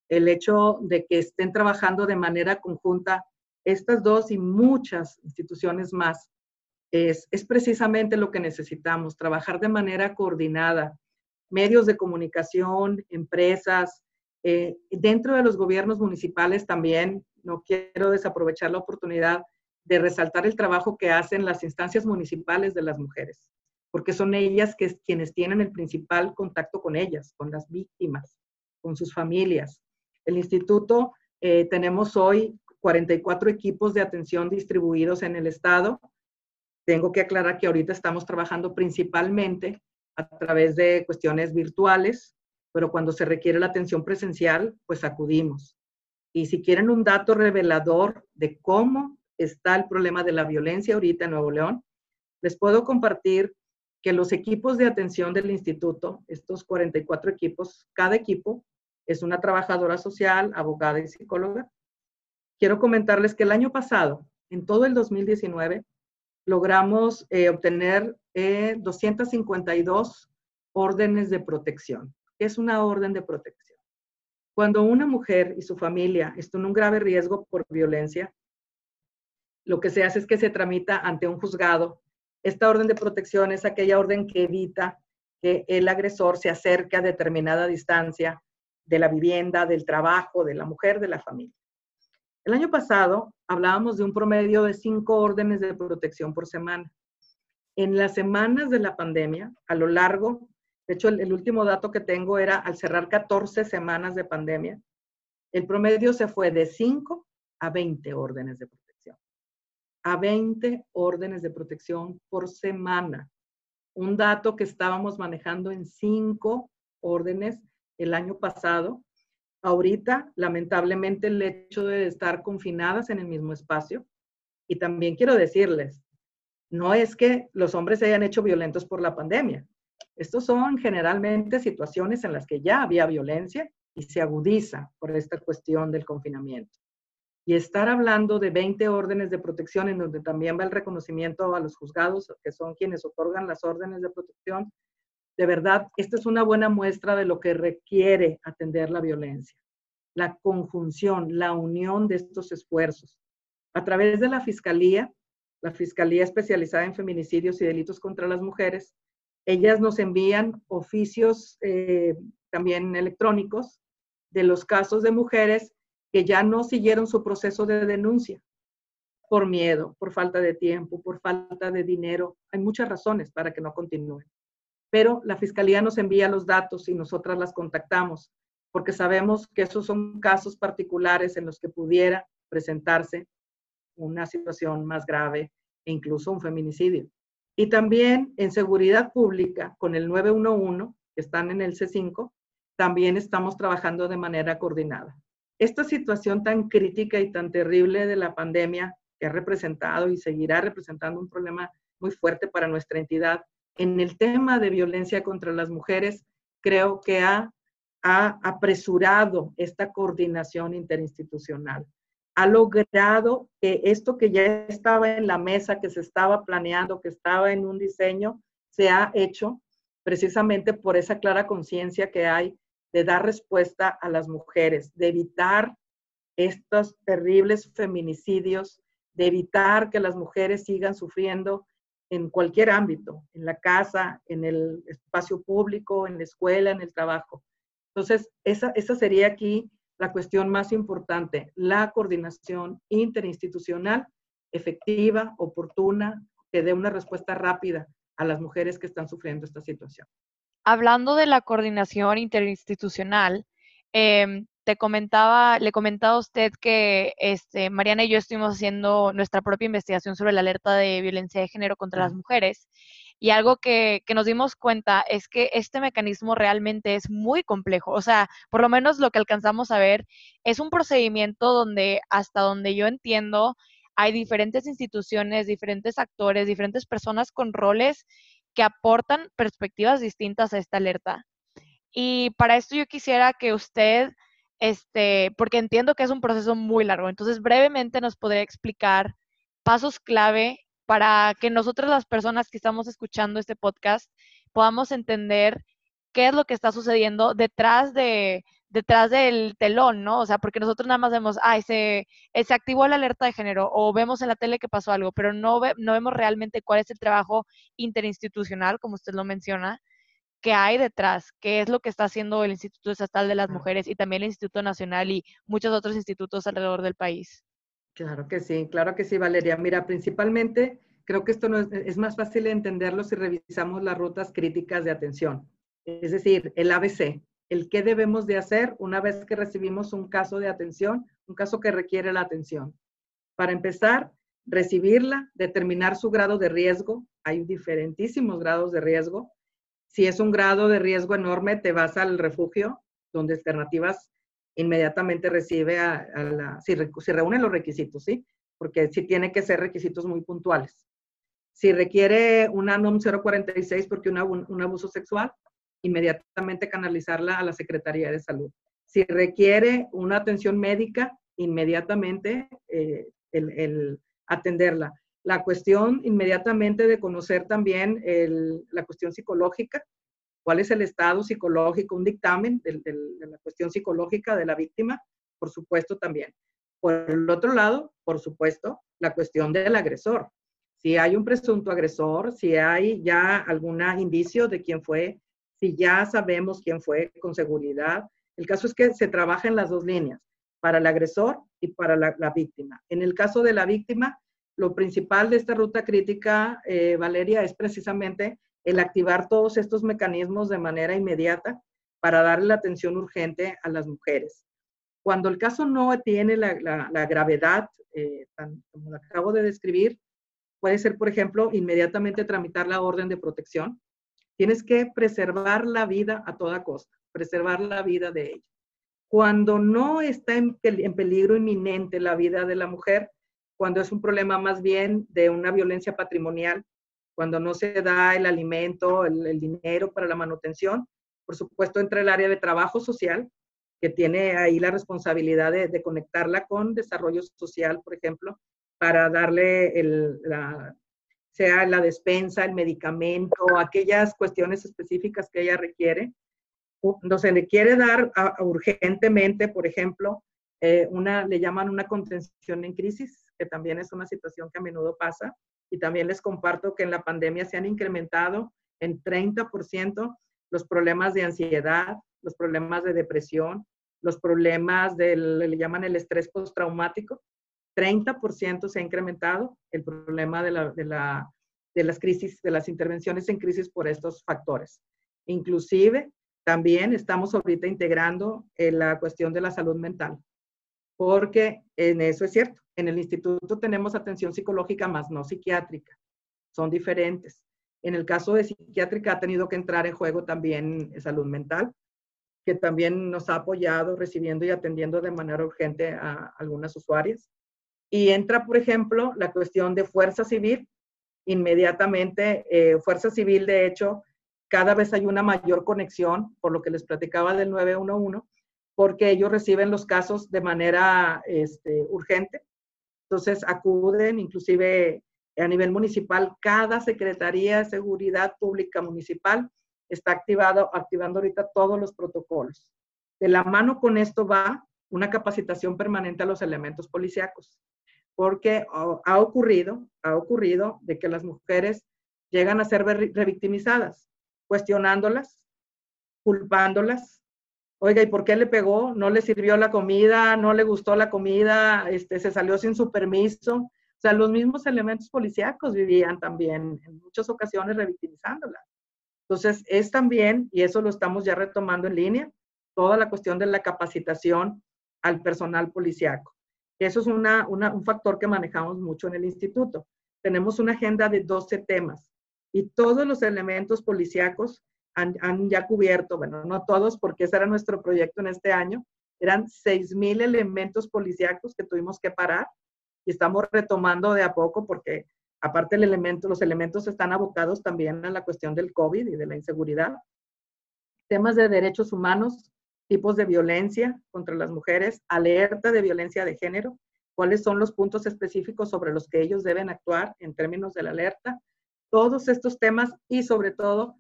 El hecho de que estén trabajando de manera conjunta estas dos y muchas instituciones más es, precisamente lo que necesitamos, trabajar de manera coordinada, medios de comunicación, empresas, eh, dentro de los gobiernos municipales también, no quiero desaprovechar la oportunidad de resaltar el trabajo que hacen las instancias municipales de las mujeres, porque son ellas que, quienes tienen el principal contacto con ellas, con las víctimas, con sus familias. El instituto, eh, tenemos hoy 44 equipos de atención distribuidos en el estado. Tengo que aclarar que ahorita estamos trabajando principalmente a través de cuestiones virtuales, pero cuando se requiere la atención presencial, pues acudimos. Y si quieren un dato revelador de cómo está el problema de la violencia ahorita en Nuevo León, les puedo compartir que los equipos de atención del instituto, estos 44 equipos, cada equipo es una trabajadora social, abogada y psicóloga. Quiero comentarles que el año pasado, en todo el 2019, logramos eh, obtener 252 eh, órdenes de protección. ¿Qué es una orden de protección? Cuando una mujer y su familia están en un grave riesgo por violencia, lo que se hace es que se tramita ante un juzgado. Esta orden de protección es aquella orden que evita que el agresor se acerque a determinada distancia de la vivienda, del trabajo, de la mujer, de la familia. El año pasado hablábamos de un promedio de cinco órdenes de protección por semana. En las semanas de la pandemia, a lo largo, de hecho el, último dato que tengo era al cerrar 14 semanas de pandemia, el promedio se fue de 5 a 20 órdenes de protección. A 20 órdenes de protección por semana. Un dato que estábamos manejando en 5 órdenes el año pasado ahorita, lamentablemente, el hecho de estar confinadas en el mismo espacio. Y también quiero decirles, no es que los hombres se hayan hecho violentos por la pandemia. Estos son generalmente situaciones en las que ya había violencia y se agudiza por esta cuestión del confinamiento. Y estar hablando de 20 órdenes de protección, en donde también va el reconocimiento a los juzgados, que son quienes otorgan las órdenes de protección, de verdad, esta es una buena muestra de lo que requiere atender la violencia. La conjunción, la unión de estos esfuerzos. A través de la Fiscalía, la Fiscalía especializada en feminicidios y delitos contra las mujeres, ellas nos envían oficios eh, también electrónicos de los casos de mujeres que ya no siguieron su proceso de denuncia por miedo, por falta de tiempo, por falta de dinero. Hay muchas razones para que no continúen pero la fiscalía nos envía los datos y nosotras las contactamos, porque sabemos que esos son casos particulares en los que pudiera presentarse una situación más grave e incluso un feminicidio. Y también en seguridad pública, con el 911, que están en el C5, también estamos trabajando de manera coordinada. Esta situación tan crítica y tan terrible de la pandemia ha representado y seguirá representando un problema muy fuerte para nuestra entidad, en el tema de violencia contra las mujeres, creo que ha, apresurado esta coordinación interinstitucional. Ha logrado que esto que ya estaba en la mesa, que se estaba planeando, que estaba en un diseño, se ha hecho precisamente por esa clara conciencia que hay de dar respuesta a las mujeres, de evitar estos terribles feminicidios, de evitar que las mujeres sigan sufriendo en cualquier ámbito, en la casa, en el espacio público, en la escuela, en el trabajo. Entonces, esa, esa sería aquí la cuestión más importante, la coordinación interinstitucional efectiva, oportuna, que dé una respuesta rápida a las mujeres que están sufriendo esta situación. Hablando de la coordinación interinstitucional, eh, te comentaba, le comentaba a usted que este, Mariana y yo estuvimos haciendo nuestra propia investigación sobre la alerta de violencia de género contra las mujeres. Y algo que, que, nos dimos cuenta es que este mecanismo realmente es muy complejo. O sea, por lo menos lo que alcanzamos a ver es un procedimiento donde, hasta donde yo entiendo, hay diferentes instituciones, diferentes actores, diferentes personas con roles que aportan perspectivas distintas a esta alerta. Y para esto yo quisiera que usted este, porque entiendo que es un proceso muy largo. Entonces, brevemente nos podría explicar pasos clave para que nosotros las personas que estamos escuchando este podcast podamos entender qué es lo que está sucediendo detrás de, detrás del telón, ¿no? O sea, porque nosotros nada más vemos, ay, se, se activó la alerta de género o vemos en la tele que pasó algo, pero no, no vemos realmente cuál es el trabajo interinstitucional, como usted lo menciona, que hay detrás, qué es lo que está haciendo el Instituto Estatal de las Mujeres y también el Instituto Nacional y muchos otros institutos alrededor del país. Claro que sí, claro que sí, Valeria. Mira, principalmente creo que esto no es, es más fácil de entenderlo si revisamos las rutas críticas de atención, es decir, el ABC, el qué debemos de hacer una vez que recibimos un caso de atención, un caso que requiere la atención. Para empezar, recibirla, determinar su grado de riesgo. Hay diferentísimos grados de riesgo. Si es un grado de riesgo enorme, te vas al refugio, donde Alternativas inmediatamente recibe a, la, si, si reúne los requisitos, ¿sí? Porque sí tiene que ser requisitos muy puntuales. Si requiere una NOM 046 porque una, un abuso sexual, inmediatamente canalizarla a la Secretaría de Salud. Si requiere una atención médica, inmediatamente eh, el, atenderla. La cuestión inmediatamente de conocer también la cuestión psicológica, cuál es el estado psicológico, un dictamen de, la cuestión psicológica de la víctima, por supuesto también. Por el otro lado, por supuesto, la cuestión del agresor. Si hay un presunto agresor, si hay ya algún indicio de quién fue, si ya sabemos quién fue con seguridad. El caso es que se trabaja en las dos líneas, para el agresor y para la, víctima. En el caso de la víctima, lo principal de esta ruta crítica, eh, Valeria, es precisamente el activar todos estos mecanismos de manera inmediata para darle la atención urgente a las mujeres. Cuando el caso no tiene la, gravedad, eh, como lo acabo de describir, puede ser, por ejemplo, inmediatamente tramitar la orden de protección, Tienes que preservar la vida a toda costa, preservar la vida de ella. Cuando no está en, peligro inminente la vida de la mujer, cuando es un problema más bien de una violencia patrimonial, cuando no se da el alimento, el, dinero para la manutención, por supuesto entra el área de trabajo social, que tiene ahí la responsabilidad de, conectarla con desarrollo social, por ejemplo, para darle el, la, sea la despensa, el medicamento, aquellas cuestiones específicas que ella requiere. No se le quiere dar urgentemente, por ejemplo, eh, una, le llaman una contención en crisis, que también es una situación que a menudo pasa. Y también les comparto que en la pandemia se han incrementado en 30% los problemas de ansiedad, los problemas de depresión, los problemas del, le llaman el estrés postraumático, 30% se ha incrementado el problema de, la, de, la, de, las crisis, de las intervenciones en crisis por estos factores. Inclusive, también estamos ahorita integrando en la cuestión de la salud mental, porque en eso es cierto. En el instituto tenemos atención psicológica más no psiquiátrica. Son diferentes. En el caso de psiquiátrica ha tenido que entrar en juego también salud mental, que también nos ha apoyado recibiendo y atendiendo de manera urgente a algunas usuarias. Y entra, por ejemplo, la cuestión de fuerza civil. Inmediatamente, eh, fuerza civil, de hecho, cada vez hay una mayor conexión, por lo que les platicaba del 911, porque ellos reciben los casos de manera este, urgente. Entonces, acuden, inclusive a nivel municipal, cada Secretaría de Seguridad Pública Municipal está activado, activando ahorita todos los protocolos. De la mano con esto va una capacitación permanente a los elementos policíacos porque ha ocurrido, ha ocurrido de que las mujeres llegan a ser revictimizadas, cuestionándolas, culpándolas. Oiga, ¿y por qué le pegó? ¿No le sirvió la comida? ¿No le gustó la comida? Este, ¿Se salió sin su permiso? O sea, los mismos elementos policíacos vivían también en muchas ocasiones revictimizándolas. Entonces, es también, y eso lo estamos ya retomando en línea, toda la cuestión de la capacitación al personal policíaco. Eso es un factor que manejamos mucho en el instituto. Tenemos una agenda de 12 temas y todos los elementos policíacos han, ya cubierto, bueno, no todos porque ese era nuestro proyecto en este año, eran 6.000 elementos policíacos que tuvimos que parar y estamos retomando de a poco porque aparte el elemento, los elementos están abocados también a la cuestión del COVID y de la inseguridad. Temas de derechos humanos, tipos de violencia contra las mujeres, alerta de violencia de género, cuáles son los puntos específicos sobre los que ellos deben actuar en términos de la alerta, todos estos temas y sobre todo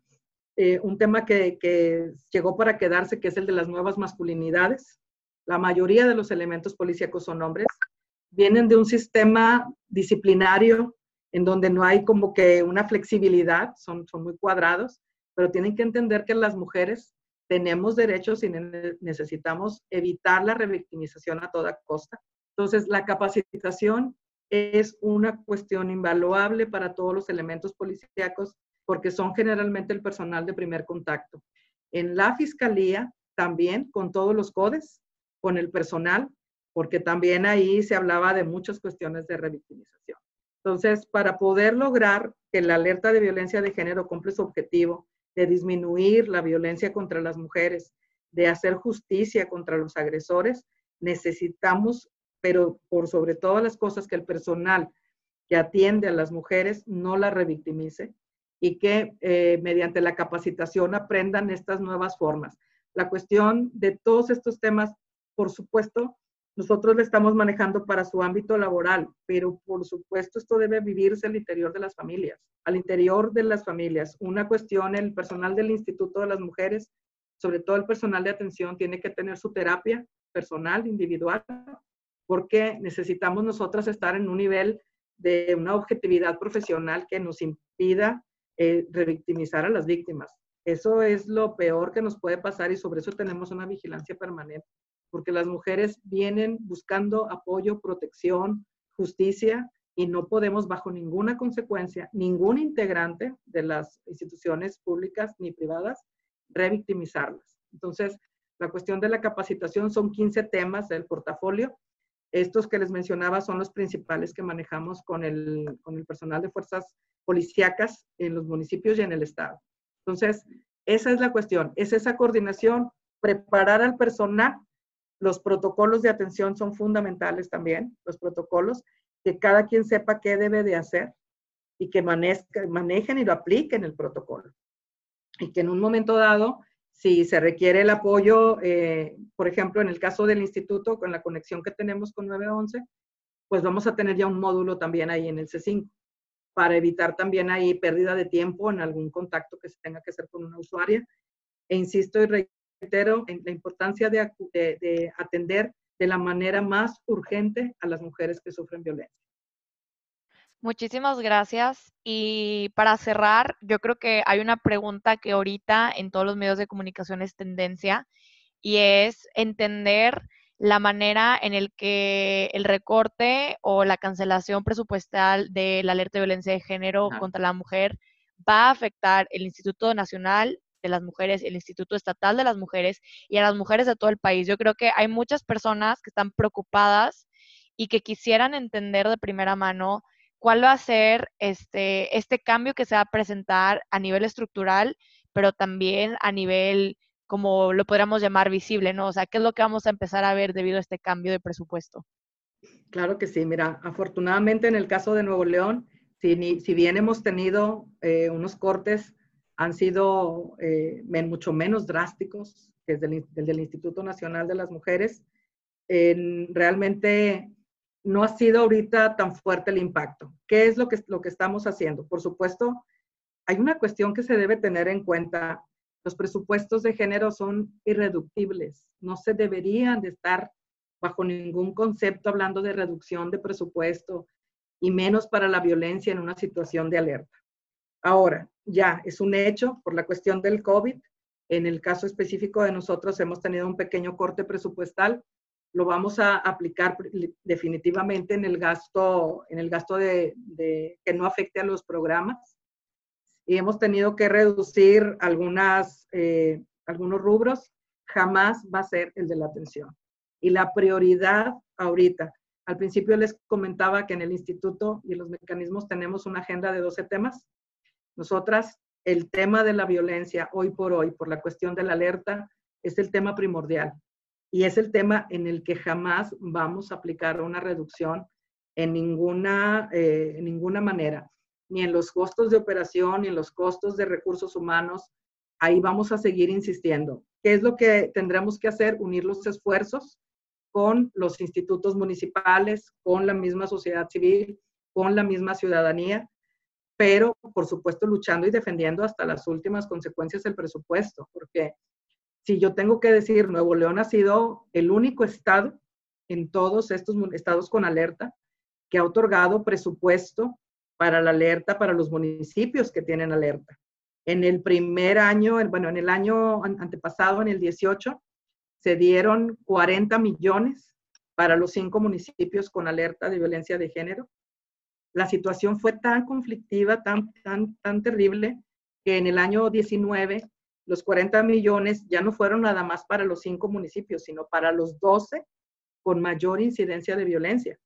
eh, un tema que, que, llegó para quedarse, que es el de las nuevas masculinidades. La mayoría de los elementos policíacos son hombres. Vienen de un sistema disciplinario en donde no hay como que una flexibilidad, son, son muy cuadrados, pero tienen que entender que las mujeres tenemos derechos y necesitamos evitar la revictimización a toda costa. Entonces, la capacitación es una cuestión invaluable para todos los elementos policíacos porque son generalmente el personal de primer contacto. En la fiscalía también con todos los codes, con el personal, porque también ahí se hablaba de muchas cuestiones de revictimización. Entonces, para poder lograr que la alerta de violencia de género cumple su objetivo de disminuir la violencia contra las mujeres, de hacer justicia contra los agresores, necesitamos, pero por sobre todas las cosas, que el personal que atiende a las mujeres no la revictimice y que eh, mediante la capacitación aprendan estas nuevas formas. La cuestión de todos estos temas, por supuesto, nosotros le estamos manejando para su ámbito laboral, pero por supuesto esto debe vivirse al interior de las familias, al interior de las familias. Una cuestión, el personal del Instituto de las Mujeres, sobre todo el personal de atención, tiene que tener su terapia personal, individual, porque necesitamos nosotras estar en un nivel de una objetividad profesional que nos impida eh, revictimizar a las víctimas. Eso es lo peor que nos puede pasar y sobre eso tenemos una vigilancia permanente porque las mujeres vienen buscando apoyo, protección, justicia y no podemos bajo ninguna consecuencia, ningún integrante de las instituciones públicas ni privadas, revictimizarlas. Entonces, la cuestión de la capacitación son 15 temas del portafolio. Estos que les mencionaba son los principales que manejamos con el, con el personal de fuerzas policíacas en los municipios y en el estado. Entonces, esa es la cuestión, es esa coordinación, preparar al personal los protocolos de atención son fundamentales también, los protocolos, que cada quien sepa qué debe de hacer y que manejen y lo apliquen el protocolo. Y que en un momento dado, si se requiere el apoyo, eh, por ejemplo, en el caso del instituto, con la conexión que tenemos con 911, pues vamos a tener ya un módulo también ahí en el C5 para evitar también ahí pérdida de tiempo en algún contacto que se tenga que hacer con una usuaria. E insisto y en la importancia de, de, atender de la manera más urgente a las mujeres que sufren violencia. Muchísimas gracias. Y para cerrar, yo creo que hay una pregunta que ahorita en todos los medios de comunicación es tendencia y es entender la manera en el que el recorte o la cancelación presupuestal de la alerta de violencia de género contra la mujer va a afectar el Instituto Nacional de las Mujeres, el Instituto Estatal de las Mujeres y a las mujeres de todo el país. Yo creo que hay muchas personas que están preocupadas y que quisieran entender de primera mano cuál va a ser este, este cambio que se va a presentar a nivel estructural, pero también a nivel, como lo podríamos llamar, visible, ¿no? O sea, ¿qué es lo que vamos a empezar a ver debido a este cambio de presupuesto? Claro que sí, mira, afortunadamente en el caso de Nuevo León, si, bien hemos tenido eh, unos cortes han sido eh, mucho menos drásticos que el del, Instituto Nacional de las Mujeres. realmente no ha sido ahorita tan fuerte el impacto. ¿Qué es lo que, lo que estamos haciendo? Por supuesto, hay una cuestión que se debe tener en cuenta. Los presupuestos de género son irreductibles. No se deberían de estar bajo ningún concepto hablando de reducción de presupuesto y menos para la violencia en una situación de alerta. Ahora, ya es un hecho por la cuestión del COVID. En el caso específico de nosotros hemos tenido un pequeño corte presupuestal. Lo vamos a aplicar definitivamente en el gasto, en el gasto de, que no afecte a los programas. Y hemos tenido que reducir algunas, eh, algunos rubros. Jamás va a ser el de la atención. Y la prioridad ahorita, al principio les comentaba que en el instituto y en los mecanismos tenemos una agenda de 12 temas nosotras, el tema de la violencia hoy por hoy, por la cuestión de la alerta, es el tema primordial y es el tema en el que jamás vamos a aplicar una reducción en ninguna, eh, en ninguna manera, ni en los costos de operación, ni en los costos de recursos humanos. Ahí vamos a seguir insistiendo. ¿Qué es lo que tendremos que hacer? Unir los esfuerzos con los institutos municipales, con la misma sociedad civil, con la misma ciudadanía pero por supuesto luchando y defendiendo hasta las últimas consecuencias del presupuesto, porque si yo tengo que decir, Nuevo León ha sido el único estado en todos estos estados con alerta que ha otorgado presupuesto para la alerta para los municipios que tienen alerta. En el primer año, bueno, en el año antepasado, en el 18, se dieron 40 millones para los cinco municipios con alerta de violencia de género. La situación fue tan conflictiva, tan, tan, tan terrible, que en el año 19 los 40 millones ya no fueron nada más para los cinco municipios, sino para los 12 con mayor incidencia de violencia.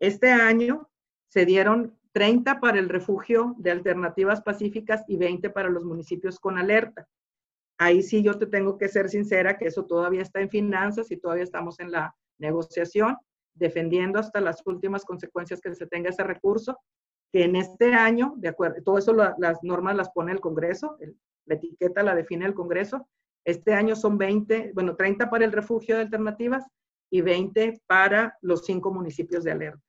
Este año se dieron 30 para el refugio de alternativas pacíficas y 20 para los municipios con alerta. Ahí sí yo te tengo que ser sincera que eso todavía está en finanzas y todavía estamos en la negociación, defendiendo hasta las últimas consecuencias que se tenga ese recurso, que en este año, de acuerdo, todo eso las normas las pone el Congreso, la etiqueta la define el Congreso. Este año son 20, bueno, 30 para el refugio de alternativas y 20 para los cinco municipios de alerta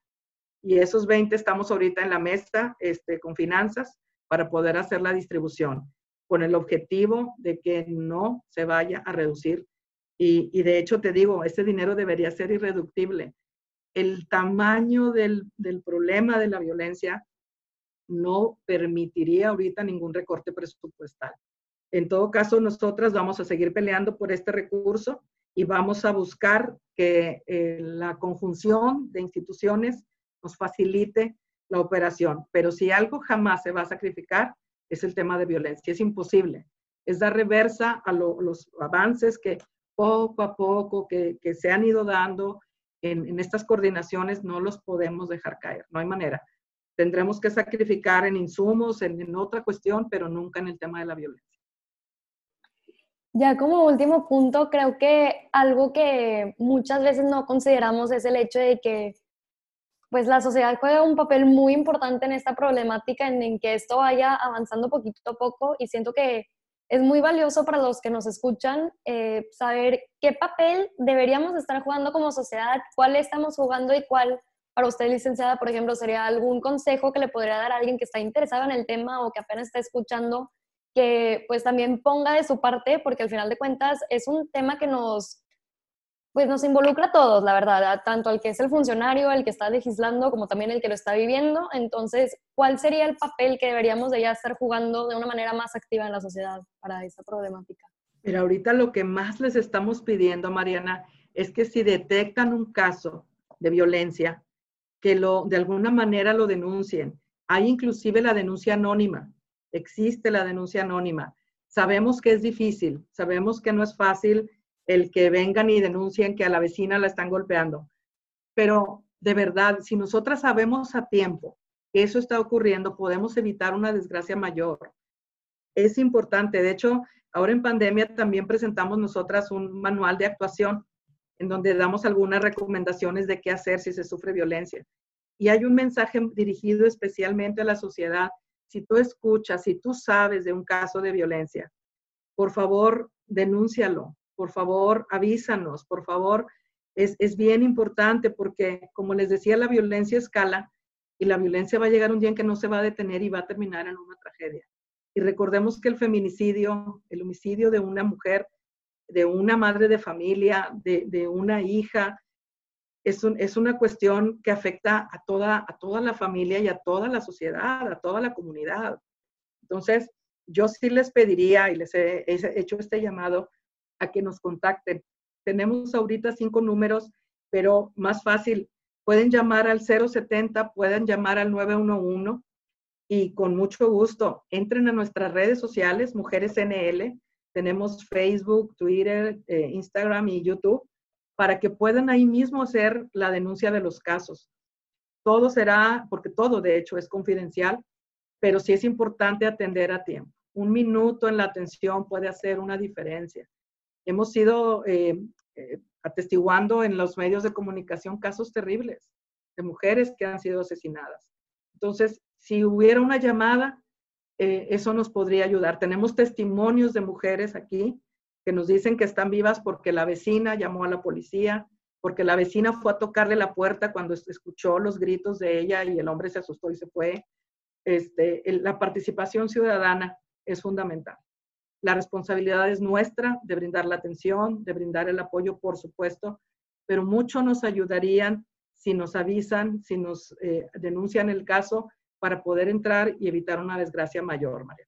y esos 20 estamos ahorita en la mesa este, con finanzas para poder hacer la distribución, con el objetivo de que no se vaya a reducir. Y, y de hecho, te digo, ese dinero debería ser irreductible. El tamaño del, del problema de la violencia no permitiría ahorita ningún recorte presupuestal. En todo caso, nosotras vamos a seguir peleando por este recurso y vamos a buscar que eh, la conjunción de instituciones nos facilite la operación. Pero si algo jamás se va a sacrificar, es el tema de violencia. Es imposible. Es dar reversa a los avances que poco a poco que, se han ido dando en, estas coordinaciones, no los podemos dejar caer. No hay manera. Tendremos que sacrificar en insumos, en, en otra cuestión, pero nunca en el tema de la violencia. Ya como último punto, creo que algo que muchas veces no consideramos es el hecho de que pues la sociedad juega un papel muy importante en esta problemática, en, que esto vaya avanzando poquito a poco y siento que es muy valioso para los que nos escuchan eh, saber qué papel deberíamos estar jugando como sociedad, cuál estamos jugando y cuál para usted, licenciada, por ejemplo, sería algún consejo que le podría dar a alguien que está interesado en el tema o que apenas está escuchando, que pues también ponga de su parte, porque al final de cuentas es un tema que nos pues nos involucra a todos, la verdad, tanto al que es el funcionario, el que está legislando, como también el que lo está viviendo. Entonces, ¿cuál sería el papel que deberíamos de ya estar jugando de una manera más activa en la sociedad para esta problemática? Pero ahorita lo que más les estamos pidiendo, Mariana, es que si detectan un caso de violencia, que lo, de alguna manera lo denuncien. Hay inclusive la denuncia anónima, existe la denuncia anónima. Sabemos que es difícil, sabemos que no es fácil el que vengan y denuncien que a la vecina la están golpeando. Pero de verdad, si nosotras sabemos a tiempo que eso está ocurriendo, podemos evitar una desgracia mayor. Es importante. De hecho, ahora en pandemia también presentamos nosotras un manual de actuación en donde damos algunas recomendaciones de qué hacer si se sufre violencia. Y hay un mensaje dirigido especialmente a la sociedad. Si tú escuchas, si tú sabes de un caso de violencia, por favor, denúncialo por favor, avísanos, por favor, es, es bien importante porque, como les decía, la violencia escala y la violencia va a llegar un día en que no se va a detener y va a terminar en una tragedia. Y recordemos que el feminicidio, el homicidio de una mujer, de una madre de familia, de, de una hija, es, un, es, una cuestión que afecta a toda, a toda la familia y a toda la sociedad, a toda la comunidad. Entonces, yo sí les pediría y les he hecho este llamado a que nos contacten. Tenemos ahorita cinco números, pero más fácil, pueden llamar al 070, pueden llamar al 911 y con mucho gusto entren a nuestras redes sociales, Mujeres NL. Tenemos Facebook, Twitter, eh, Instagram y YouTube para que puedan ahí mismo hacer la denuncia de los casos. Todo será, porque todo de hecho es confidencial, pero sí es importante atender a tiempo. Un minuto en la atención puede hacer una diferencia hemos ido eh, eh, atestiguando en los medios de comunicación casos terribles de mujeres que han sido asesinadas. Entonces, si hubiera una llamada, eh, eso nos podría ayudar. Tenemos testimonios de mujeres aquí que nos dicen que están vivas porque la vecina llamó a la policía, porque la vecina fue a tocarle la puerta cuando escuchó los gritos de ella y el hombre se asustó y se fue, este, la participación ciudadana es fundamental. La responsabilidad es nuestra de brindar la atención, de brindar el apoyo, por supuesto, pero mucho nos ayudarían si nos avisan, si nos eh, denuncian el caso para poder entrar y evitar una desgracia mayor, María.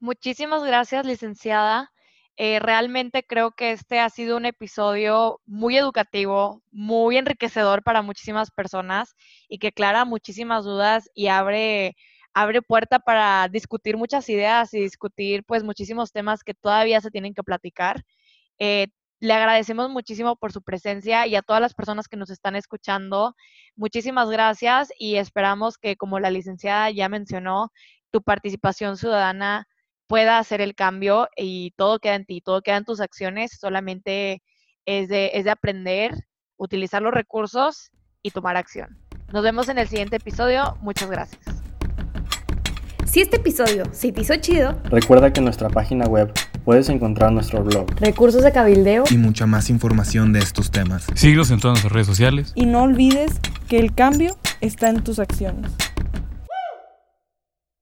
Muchísimas gracias, licenciada. Eh, realmente creo que este ha sido un episodio muy educativo, muy enriquecedor para muchísimas personas y que aclara muchísimas dudas y abre, abre puerta para discutir muchas ideas y discutir pues muchísimos temas que todavía se tienen que platicar. Eh, le agradecemos muchísimo por su presencia y a todas las personas que nos están escuchando. Muchísimas gracias y esperamos que, como la licenciada ya mencionó, tu participación ciudadana pueda hacer el cambio y todo queda en ti, todo queda en tus acciones, solamente es de, es de aprender, utilizar los recursos y tomar acción. Nos vemos en el siguiente episodio. Muchas gracias. Si este episodio se te hizo chido, recuerda que en nuestra página web puedes encontrar nuestro blog, recursos de cabildeo y mucha más información de estos temas. Síguenos en todas nuestras redes sociales. Y no olvides que el cambio está en tus acciones.